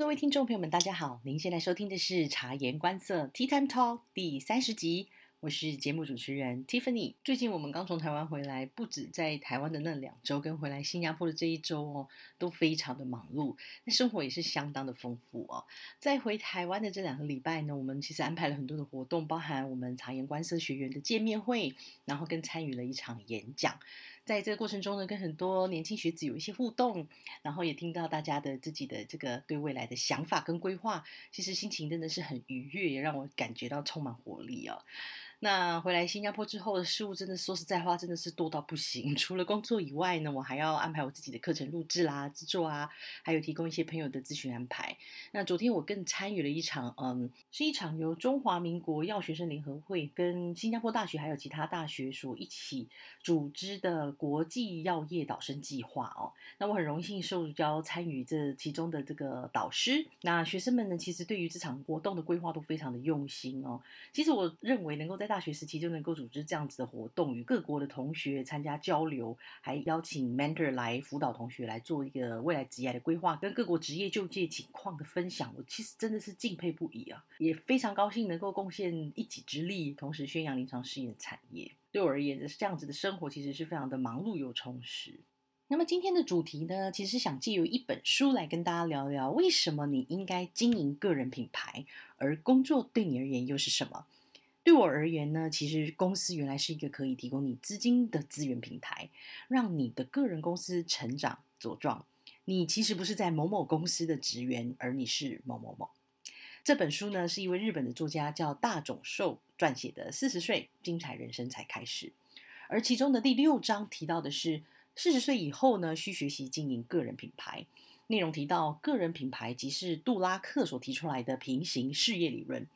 各位听众朋友们，大家好！您现在收听的是《察言观色 Tea Time Talk》第三十集。我是节目主持人 Tiffany。最近我们刚从台湾回来，不止在台湾的那两周，跟回来新加坡的这一周哦，都非常的忙碌，那生活也是相当的丰富哦。在回台湾的这两个礼拜呢，我们其实安排了很多的活动，包含我们察言观色学员的见面会，然后跟参与了一场演讲。在这个过程中呢，跟很多年轻学子有一些互动，然后也听到大家的自己的这个对未来的想法跟规划，其实心情真的是很愉悦，也让我感觉到充满活力哦。那回来新加坡之后的事物，真的说实在话，真的是多到不行。除了工作以外呢，我还要安排我自己的课程录制啦、制作啊，还有提供一些朋友的咨询安排。那昨天我更参与了一场，嗯，是一场由中华民国药学生联合会跟新加坡大学还有其他大学所一起组织的国际药业导生计划哦。那我很荣幸受邀参与这其中的这个导师。那学生们呢，其实对于这场活动的规划都非常的用心哦。其实我认为能够在大学时期就能够组织这样子的活动，与各国的同学参加交流，还邀请 mentor 来辅导同学来做一个未来职业的规划，跟各国职业就业情况的分享。我其实真的是敬佩不已啊，也非常高兴能够贡献一己之力，同时宣扬临床试验产业。对我而言，这样子的生活其实是非常的忙碌又充实。那么今天的主题呢，其实想借由一本书来跟大家聊聊，为什么你应该经营个人品牌，而工作对你而言又是什么？对我而言呢，其实公司原来是一个可以提供你资金的资源平台，让你的个人公司成长茁壮。你其实不是在某某公司的职员，而你是某某某。这本书呢，是一位日本的作家叫大冢寿撰写的《四十岁精彩人生才开始》，而其中的第六章提到的是四十岁以后呢，需学习经营个人品牌。内容提到个人品牌即是杜拉克所提出来的平行事业理论。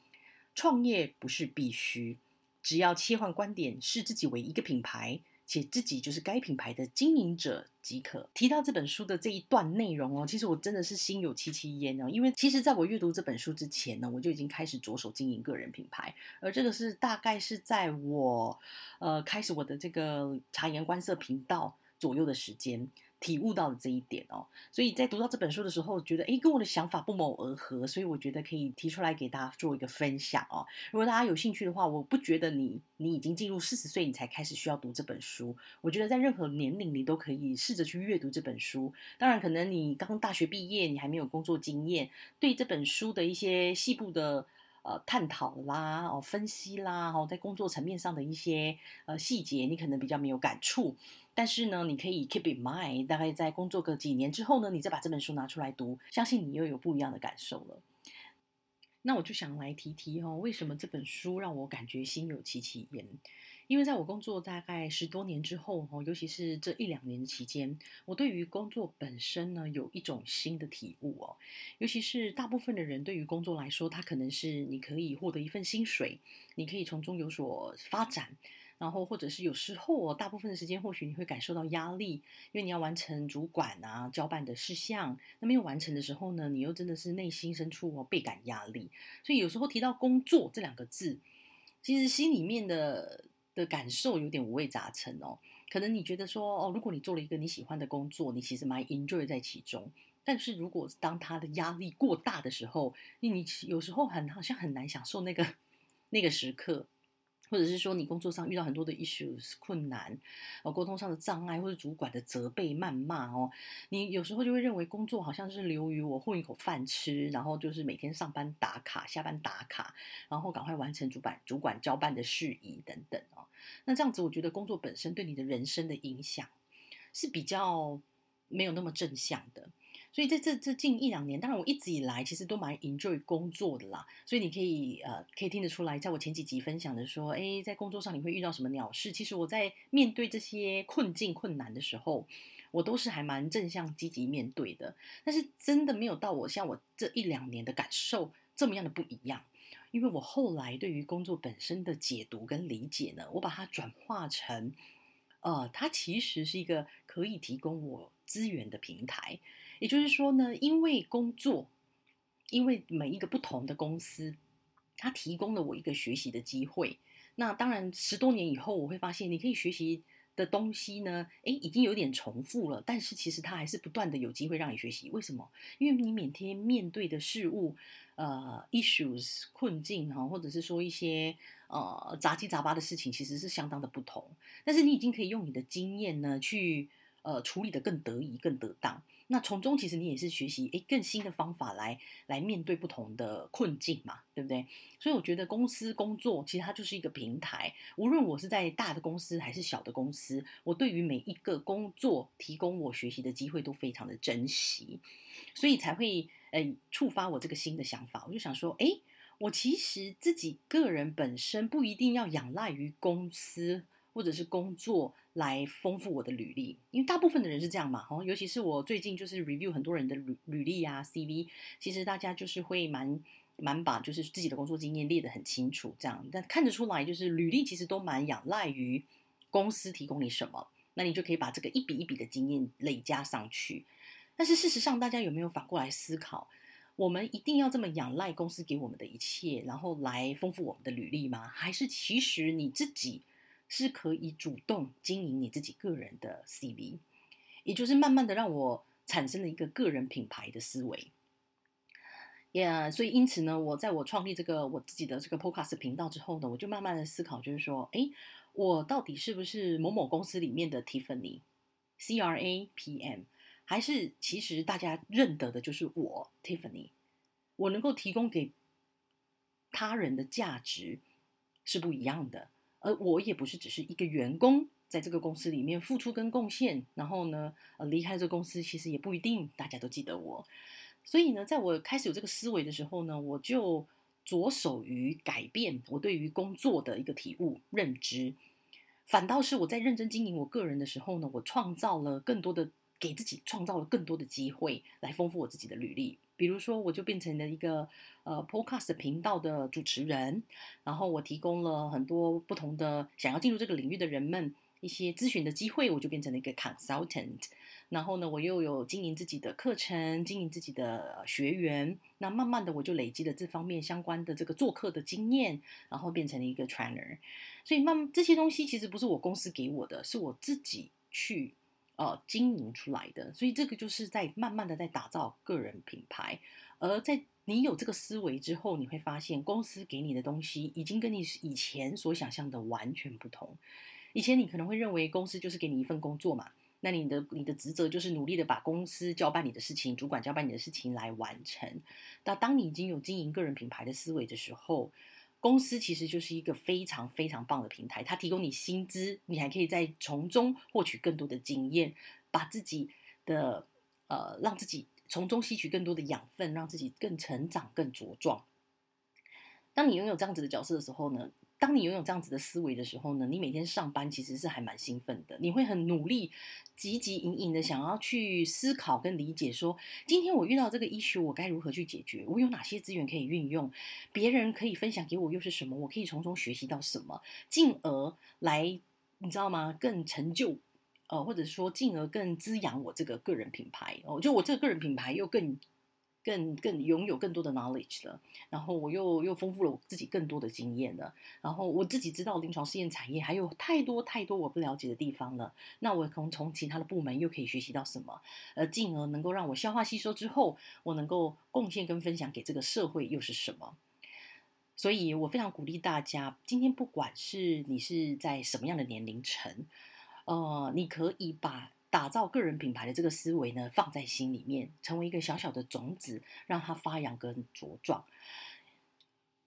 创业不是必须，只要切换观点，视自己为一个品牌，且自己就是该品牌的经营者即可。提到这本书的这一段内容哦，其实我真的是心有戚戚焉哦，因为其实在我阅读这本书之前呢，我就已经开始着手经营个人品牌，而这个是大概是在我呃开始我的这个察言观色频道左右的时间。体悟到了这一点哦，所以在读到这本书的时候，觉得诶跟我的想法不谋而合，所以我觉得可以提出来给大家做一个分享哦。如果大家有兴趣的话，我不觉得你你已经进入四十岁，你才开始需要读这本书。我觉得在任何年龄，你都可以试着去阅读这本书。当然，可能你刚大学毕业，你还没有工作经验，对这本书的一些细部的。呃，探讨啦，哦，分析啦，哦，在工作层面上的一些呃细节，你可能比较没有感触，但是呢，你可以 keep in mind，大概在工作个几年之后呢，你再把这本书拿出来读，相信你又有不一样的感受了。那我就想来提提哦，为什么这本书让我感觉心有戚戚焉？因为在我工作大概十多年之后，哦，尤其是这一两年期间，我对于工作本身呢，有一种新的体悟哦。尤其是大部分的人对于工作来说，它可能是你可以获得一份薪水，你可以从中有所发展，然后或者是有时候哦，大部分的时间或许你会感受到压力，因为你要完成主管啊交办的事项，那没有完成的时候呢，你又真的是内心深处哦倍感压力。所以有时候提到工作这两个字，其实心里面的。的感受有点五味杂陈哦，可能你觉得说哦，如果你做了一个你喜欢的工作，你其实蛮 enjoy 在其中。但是如果当他的压力过大的时候，你你有时候很好像很难享受那个那个时刻。或者是说你工作上遇到很多的 issues 困难，哦，沟通上的障碍，或者主管的责备、谩骂哦，你有时候就会认为工作好像是流于我混一口饭吃，然后就是每天上班打卡、下班打卡，然后赶快完成主管主管交办的事宜等等哦。那这样子，我觉得工作本身对你的人生的影响是比较没有那么正向的。所以在这这近一两年，当然我一直以来其实都蛮 enjoy 工作的啦。所以你可以呃可以听得出来，在我前几集分享的说，哎，在工作上你会遇到什么鸟事？其实我在面对这些困境困难的时候，我都是还蛮正向积极面对的。但是真的没有到我像我这一两年的感受这么样的不一样，因为我后来对于工作本身的解读跟理解呢，我把它转化成，呃，它其实是一个可以提供我资源的平台。也就是说呢，因为工作，因为每一个不同的公司，它提供了我一个学习的机会。那当然，十多年以后，我会发现你可以学习的东西呢，诶，已经有点重复了，但是其实它还是不断的有机会让你学习。为什么？因为你每天面对的事物，呃，issues 困境哈，或者是说一些呃杂七杂八的事情，其实是相当的不同。但是你已经可以用你的经验呢，去呃处理的更得宜、更得当。那从中其实你也是学习诶更新的方法来来面对不同的困境嘛，对不对？所以我觉得公司工作其实它就是一个平台，无论我是在大的公司还是小的公司，我对于每一个工作提供我学习的机会都非常的珍惜，所以才会呃触发我这个新的想法。我就想说，诶，我其实自己个人本身不一定要仰赖于公司或者是工作。来丰富我的履历，因为大部分的人是这样嘛，哦，尤其是我最近就是 review 很多人的履履历啊，CV，其实大家就是会蛮蛮把就是自己的工作经验列得很清楚，这样，但看得出来就是履历其实都蛮仰赖于公司提供你什么，那你就可以把这个一笔一笔的经验累加上去。但是事实上，大家有没有反过来思考，我们一定要这么仰赖公司给我们的一切，然后来丰富我们的履历吗？还是其实你自己？是可以主动经营你自己个人的 CV，也就是慢慢的让我产生了一个个人品牌的思维。呀，所以因此呢，我在我创立这个我自己的这个 Podcast 频道之后呢，我就慢慢的思考，就是说，哎，我到底是不是某某公司里面的 Tiffany，C R A P M，还是其实大家认得的就是我 Tiffany，我能够提供给他人的价值是不一样的。而我也不是只是一个员工，在这个公司里面付出跟贡献，然后呢，呃，离开这个公司其实也不一定大家都记得我。所以呢，在我开始有这个思维的时候呢，我就着手于改变我对于工作的一个体悟认知。反倒是我在认真经营我个人的时候呢，我创造了更多的，给自己创造了更多的机会来丰富我自己的履历。比如说，我就变成了一个呃 Podcast 频道的主持人，然后我提供了很多不同的想要进入这个领域的人们一些咨询的机会，我就变成了一个 consultant。然后呢，我又有经营自己的课程，经营自己的学员，那慢慢的我就累积了这方面相关的这个做客的经验，然后变成了一个 trainer。所以慢这些东西其实不是我公司给我的，是我自己去。呃，经营出来的，所以这个就是在慢慢的在打造个人品牌。而在你有这个思维之后，你会发现公司给你的东西已经跟你以前所想象的完全不同。以前你可能会认为公司就是给你一份工作嘛，那你的你的职责就是努力的把公司交办你的事情，主管交办你的事情来完成。那当你已经有经营个人品牌的思维的时候，公司其实就是一个非常非常棒的平台，它提供你薪资，你还可以在从中获取更多的经验，把自己的呃，让自己从中吸取更多的养分，让自己更成长、更茁壮。当你拥有这样子的角色的时候呢？当你拥有这样子的思维的时候呢，你每天上班其实是还蛮兴奋的，你会很努力、汲汲营营的想要去思考跟理解，说今天我遇到这个 issue，我该如何去解决？我有哪些资源可以运用？别人可以分享给我又是什么？我可以从中学习到什么？进而来，你知道吗？更成就，呃，或者说进而更滋养我这个个人品牌哦，就我这个个人品牌又更。更更拥有更多的 knowledge 了，然后我又又丰富了我自己更多的经验了，然后我自己知道临床试验产业还有太多太多我不了解的地方了，那我从从其他的部门又可以学习到什么，呃，进而能够让我消化吸收之后，我能够贡献跟分享给这个社会又是什么？所以我非常鼓励大家，今天不管是你是在什么样的年龄层，呃，你可以把。打造个人品牌的这个思维呢，放在心里面，成为一个小小的种子，让它发扬跟茁壮。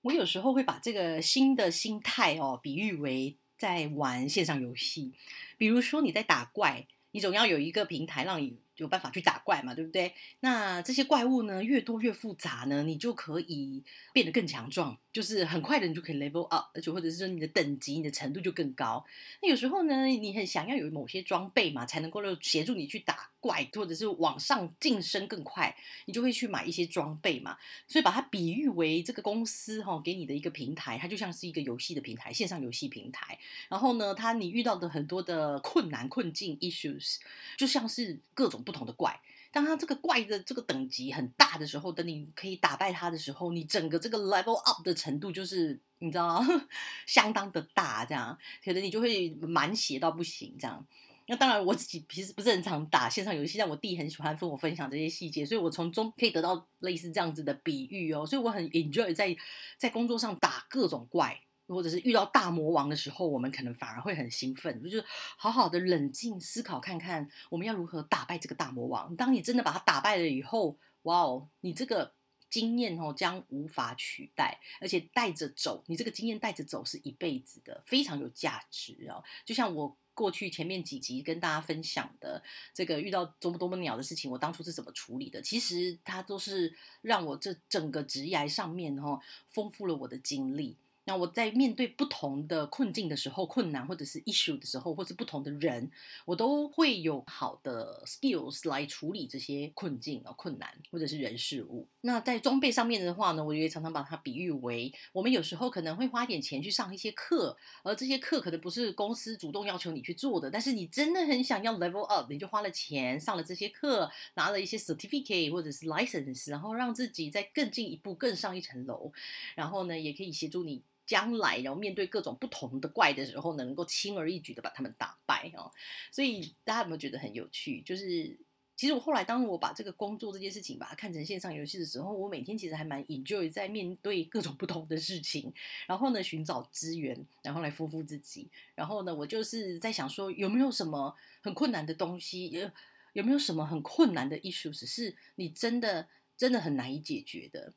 我有时候会把这个新的心态哦，比喻为在玩线上游戏。比如说你在打怪，你总要有一个平台让你。有办法去打怪嘛，对不对？那这些怪物呢，越多越复杂呢，你就可以变得更强壮，就是很快的你就可以 level up，而且或者是说你的等级、你的程度就更高。那有时候呢，你很想要有某些装备嘛，才能够协助你去打怪，或者是往上晋升更快，你就会去买一些装备嘛。所以把它比喻为这个公司哈给你的一个平台，它就像是一个游戏的平台，线上游戏平台。然后呢，它你遇到的很多的困难困境 issues，就像是各种。不同的怪，当他这个怪的这个等级很大的时候，等你可以打败他的时候，你整个这个 level up 的程度就是你知道 相当的大，这样可能你就会满血到不行这样。那当然，我自己其实不是很常打线上游戏，但我弟很喜欢跟我分享这些细节，所以我从中可以得到类似这样子的比喻哦。所以我很 enjoy 在在工作上打各种怪，或者是遇到大魔王的时候，我们可能反而会很兴奋，就是好好的冷静思考，看看我们要如何打败这个大魔王。当你真的把他打败了以后，哇哦，你这个经验哦将无法取代，而且带着走，你这个经验带着走是一辈子的，非常有价值哦。就像我。过去前面几集跟大家分享的这个遇到多么多么鸟的事情，我当初是怎么处理的？其实它都是让我这整个职业上面哈，丰富了我的经历。那我在面对不同的困境的时候，困难或者是 issue 的时候，或是不同的人，我都会有好的 skills 来处理这些困境啊、困难或者是人事物。那在装备上面的话呢，我也常常把它比喻为，我们有时候可能会花点钱去上一些课，而这些课可能不是公司主动要求你去做的，但是你真的很想要 level up，你就花了钱上了这些课，拿了一些 certificate 或者是 license，然后让自己再更进一步、更上一层楼，然后呢，也可以协助你。将来，然后面对各种不同的怪的时候呢，能够轻而易举的把他们打败哦。所以大家有没有觉得很有趣？就是其实我后来当我把这个工作这件事情把它看成线上游戏的时候，我每天其实还蛮 enjoy 在面对各种不同的事情，然后呢寻找资源，然后来丰富自己。然后呢，我就是在想说，有没有什么很困难的东西？有有没有什么很困难的 issues 是你真的真的很难以解决的？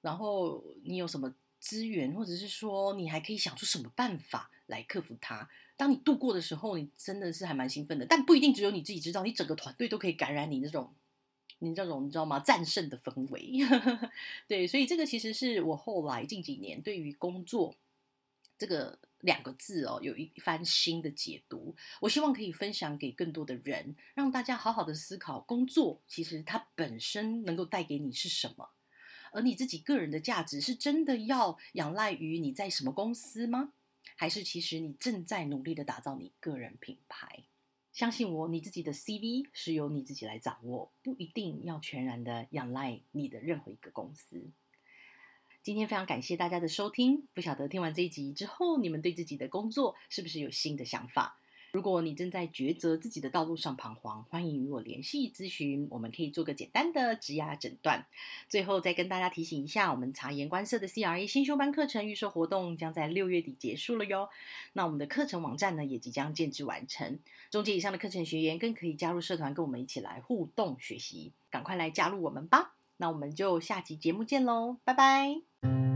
然后你有什么？资源，或者是说你还可以想出什么办法来克服它。当你度过的时候，你真的是还蛮兴奋的。但不一定只有你自己知道，你整个团队都可以感染你那种，你这种你知道吗？战胜的氛围。对，所以这个其实是我后来近几年对于工作这个两个字哦，有一番新的解读。我希望可以分享给更多的人，让大家好好的思考工作，其实它本身能够带给你是什么。而你自己个人的价值是真的要仰赖于你在什么公司吗？还是其实你正在努力的打造你个人品牌？相信我，你自己的 CV 是由你自己来掌握，不一定要全然的仰赖你的任何一个公司。今天非常感谢大家的收听，不晓得听完这一集之后，你们对自己的工作是不是有新的想法？如果你正在抉择自己的道路上彷徨，欢迎与我联系咨询，我们可以做个简单的职压诊断。最后再跟大家提醒一下，我们察言观色的 CRA 新修班课程预售活动将在六月底结束了哟。那我们的课程网站呢也即将建制完成，中介以上的课程学员更可以加入社团，跟我们一起来互动学习，赶快来加入我们吧。那我们就下集节目见喽，拜拜。